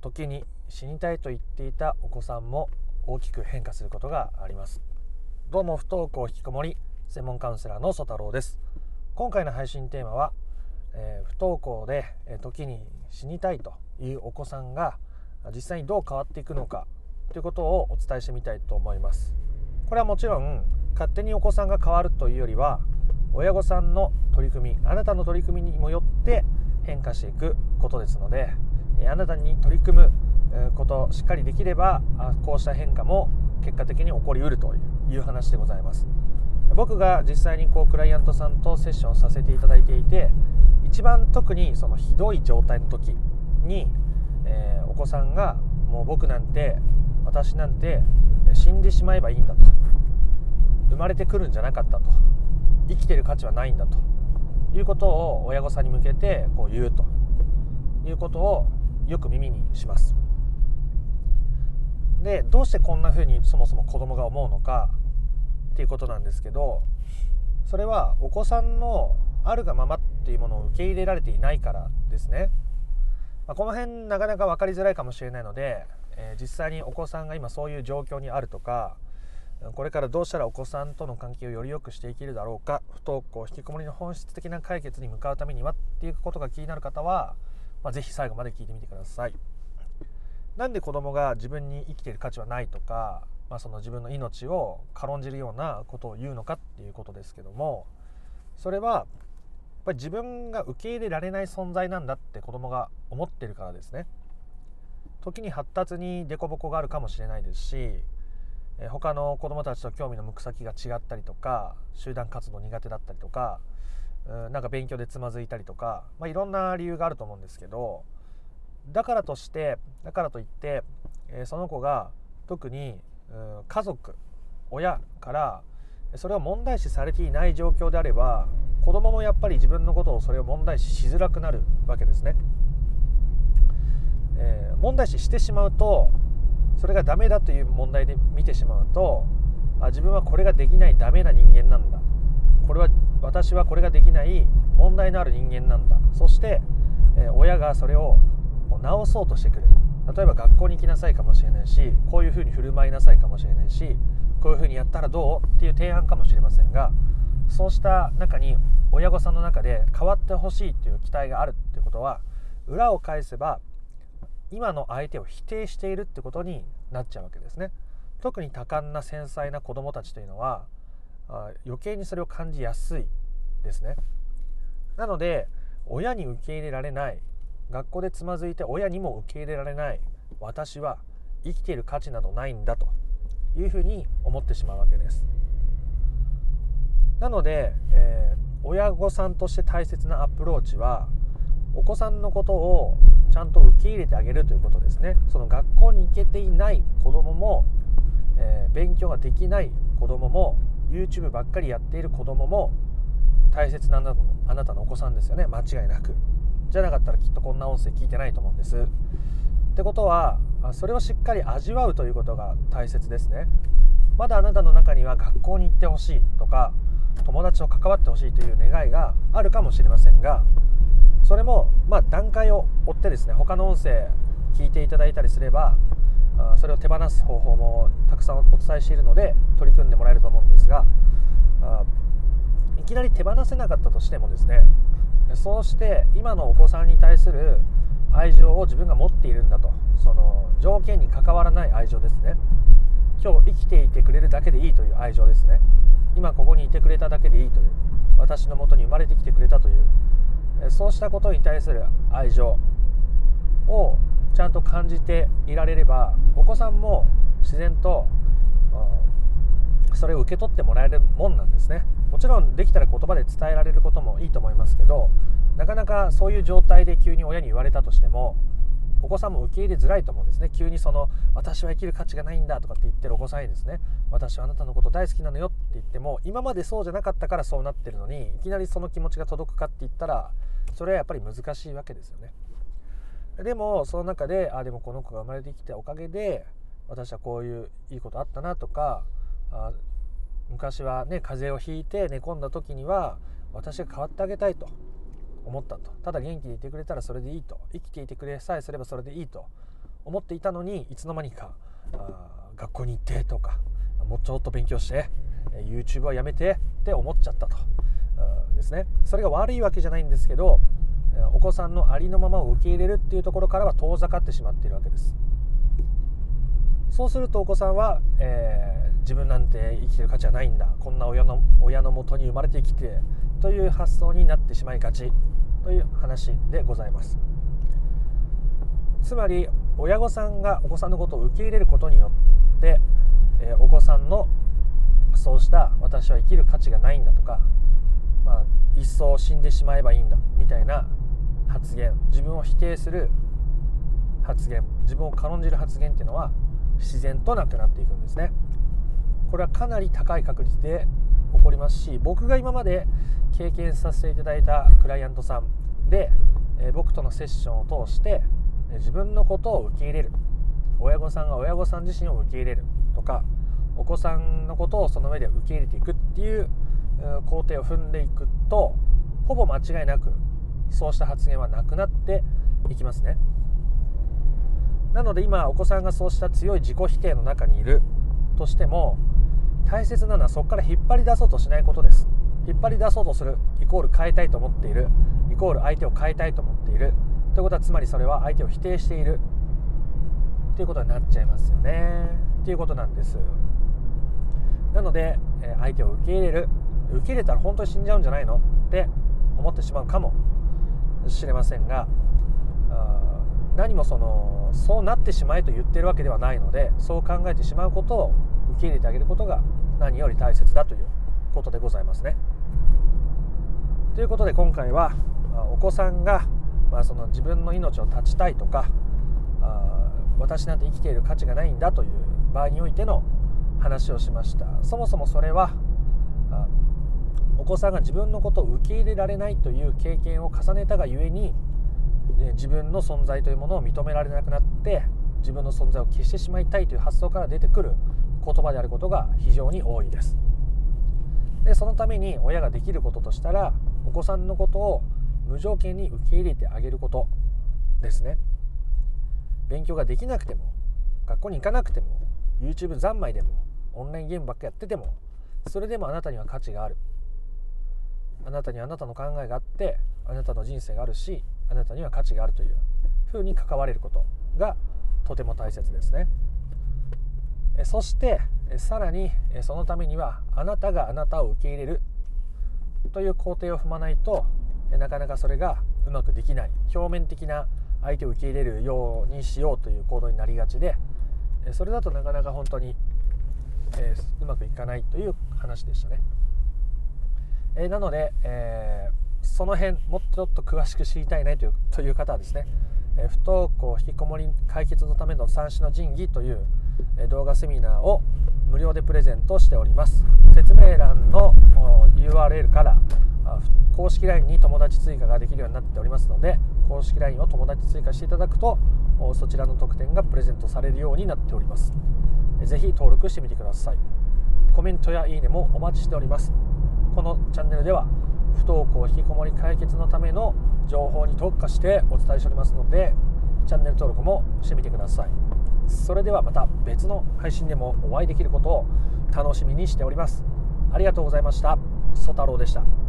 時に死にたいと言っていたお子さんも大きく変化することがあります。どうも不登校引きこもり専門カウンセラーの曽太郎です。今回の配信テーマは、えー、不登校で、えー、時に死にたいというお子さんが実際にどう変わっていくのかということをお伝えしてみたいと思います。これはもちろん勝手にお子さんが変わるというよりは親御さんの取り組みあなたの取り組みにもよって変化していくことですのであなたに取り組むことしっかりできればこうした変化も結果的に起こりうるという話でございます。僕が実際にこうクライアントさんとセッションさせていただいていて一番特にそのひどい状態の時に、えー、お子さんがもう僕なんて私なんて死んでしまえばいいんだと。生まれてくるんじゃなかったと。生きてる価値はないんだと。いうことを親御さんに向けてこう言うと。いうことをよく耳にします。でどうしてこんな風にそもそも子供が思うのかっていうことなんですけどそれはお子さんのあるがままっていうものを受け入れられていないからですね、まあ、この辺なかなか分かりづらいかもしれないので、えー、実際にお子さんが今そういう状況にあるとかこれからどうしたらお子さんとの関係をより良くしていけるだろうか不登校引きこもりの本質的な解決に向かうためにはっていうことが気になる方は、まあ、ぜひ最後まで聞いてみてください。なんで子供が自分に生きている価値はないとか、まあ、その自分の命を軽んじるようなことを言うのかっていうことですけどもそれはやっぱり自分が受け入れられない存在なんだって子供が思ってるからですね。時に発達に凸凹があるかもしれないですしえ他の子どもたちと興味の向く先が違ったりとか集団活動苦手だったりとかなんか勉強でつまずいたりとか、まあ、いろんな理由があると思うんですけどだからとしてだからといって、えその子が特に家族親からそれを問題視されていない状況であれば子供もやっぱり自分のことをそれを問題視しづらくなるわけですね。えー、問題視してしまうとそれがダメだという問題で見てしまうとあ自分はこれができないダメな人間なんだこれは私はこれができない問題のある人間なんだそして、え、親がそれを直そうとしてくる例えば学校に行きなさいかもしれないしこういうふうに振る舞いなさいかもしれないしこういうふうにやったらどうっていう提案かもしれませんがそうした中に親御さんの中で変わってほしいという期待があるってことは裏を返せば今の相手を否定しているってことになっちゃうわけですね。特に多感な繊細な子どもたちというのはあ余計にそれを感じやすいですね。なので親に受け入れられない学校でつまずいて親にも受け入れられない私は生きている価値などないんだというふうに思ってしまうわけです。なので、えー、親御さんとして大切なアプローチはお子さんのことをちゃんと受け入れてあげるということですねその学校に行けていない子供も、えー、勉強ができない子供も YouTube ばっかりやっている子供も大切なあなたのあなたのお子さんですよね。間違いなく。じゃなかったらきっとこんな音声聞いてないと思うんです。ってことはそれをしっかり味わうということが大切ですね。まだあなたの中には学校に行ってほしいとか友達と関わってほしいという願いがあるかもしれませんがそれもまあ段階を追ってですね他の音声聞いていただいたりすればそれを手放す方法もたくさんお伝えしているので取り組んでもらえると思うんですがいきなり手放せなかったとしてもですねそうして今のお子さんに対する愛情を自分が持っているんだとその条件に関わらない愛情ですね。今日生きていてくれるだけでいいという愛情ですね。今ここにいてくれただけでいいという私のもとに生まれてきてくれたというそうしたことに対する愛情をちゃんと感じていられればお子さんも自然とそれを受け取ってもらえるもんなんですね。もちろんできたら言葉で伝えられることもいいと思いますけどなかなかそういう状態で急に親に言われたとしてもお子さんも受け入れづらいと思うんですね。急にその私は生きる価値がないんだとかって言ってるお子さんにですね私はあなたのこと大好きなのよって言っても今までそうじゃなかったからそうなってるのにいきなりその気持ちが届くかって言ったらそれはやっぱり難しいわけですよね。でもその中であでもこの子が生まれてきたおかげで私はこういういいことあったなとかあ昔はね風邪をひいて寝込んだ時には私が変わってあげたいと思ったとただ元気でいてくれたらそれでいいと生きていてくれさえすればそれでいいと思っていたのにいつの間にかあ学校に行ってとかもうちょっと勉強して YouTube はやめてって思っちゃったとですね。それが悪いわけじゃないんですけどお子さんのありのままを受け入れるっていうところからは遠ざかってしまっているわけです。そうするとお子さんは、えー、自分なんて生きてる価値はないんだ。こんな親の親のもとに生まれてきてという発想になってしまいがち。という話でございます。つまり親御さんがお子さんのことを受け入れることによって、えー、お子さんのそうした私は生きる価値がないんだとか、まあ、一層死んでしまえばいいんだみたいな発言自分を否定する発言自分を軽んじる発言っていうのは自然となくなっていくんですね。これはかなり高い確率で起こりますし僕が今まで経験させていただいたクライアントさんで、え僕とのセッションを通して自分のことを受け入れる。親御さんが親御さん自身を受け入れる。とかお子さんのことをその上で受け入れていくっていう工程を踏んでいくとほぼ間違いなくそうした発言はなくなっていきますね。なので今お子さんがそうした強い自己否定の中にいるとしても大切なのはそこから引っ張り出そうとしないことです。引っ張り出そうとするイコール変えたいと思っているイコール相手を変えたいと思っている。ということはつまりそれは相手を否定している。ということになっちゃいますよね。っていうことなんです。なので相手を受け入れる。受け入れたら本当に死んじゃうんじゃないの？って思ってしまうかも。しれませんが何もそのそうなってしまえと言ってるわけではないのでそう考えてしまうことを受け入れてあげることが何より大切だということでございますね。ということで今回はお子さんが、まあ、その自分の命を絶ちたいとかあ私なんて生きている価値がないんだという場合においての話をしましたそもそもそれはお子さんが自分のことを受け入れられないという経験を重ねたがゆえに自分の存在というものを認められなくなって自分の存在を消してしまいたいという発想から出てくる言葉であることが非常に多いです。でそのために親ができることとしたらお子さんのことを無条件に受け入れてあげることですね。勉強ができなくても学校に行かなくても YouTube 三昧でもオンラインゲームばっかやっててもそれでもあなたには価値がある。あなたにあなたの考えがあってあなたの人生があるしあなたには価値があるというふうに関われることがとても大切ですねそしてさらにそのためにはあなたがあなたを受け入れるという工程を踏まないとなかなかそれがうまくできない表面的な相手を受け入れるようにしようという行動になりがちでそれだとなかなか本当に、えうまくいかないという話でしたね。えー、なので、えー、その辺もっとちょっと詳しく知りたいねというという方はですね、えー、不登校引きこもり解決のための三種の神器という、え動画セミナーを無料でプレゼントしております。説明欄の URL から公式 LINE に友達追加ができるようになっておりますので公式 LINE を友達追加していただくとそちらの特典がプレゼントされるようになっております。是非登録してみてください。コメントやいいねもお待ちしております。このチャンネルでは不登校引きこもり解決のための情報に特化してお伝えしておりますのでチャンネル登録もしてみてください。それではまた別の配信でもお会いできることを楽しみにしております。ありがとうございました。ソ太郎でした。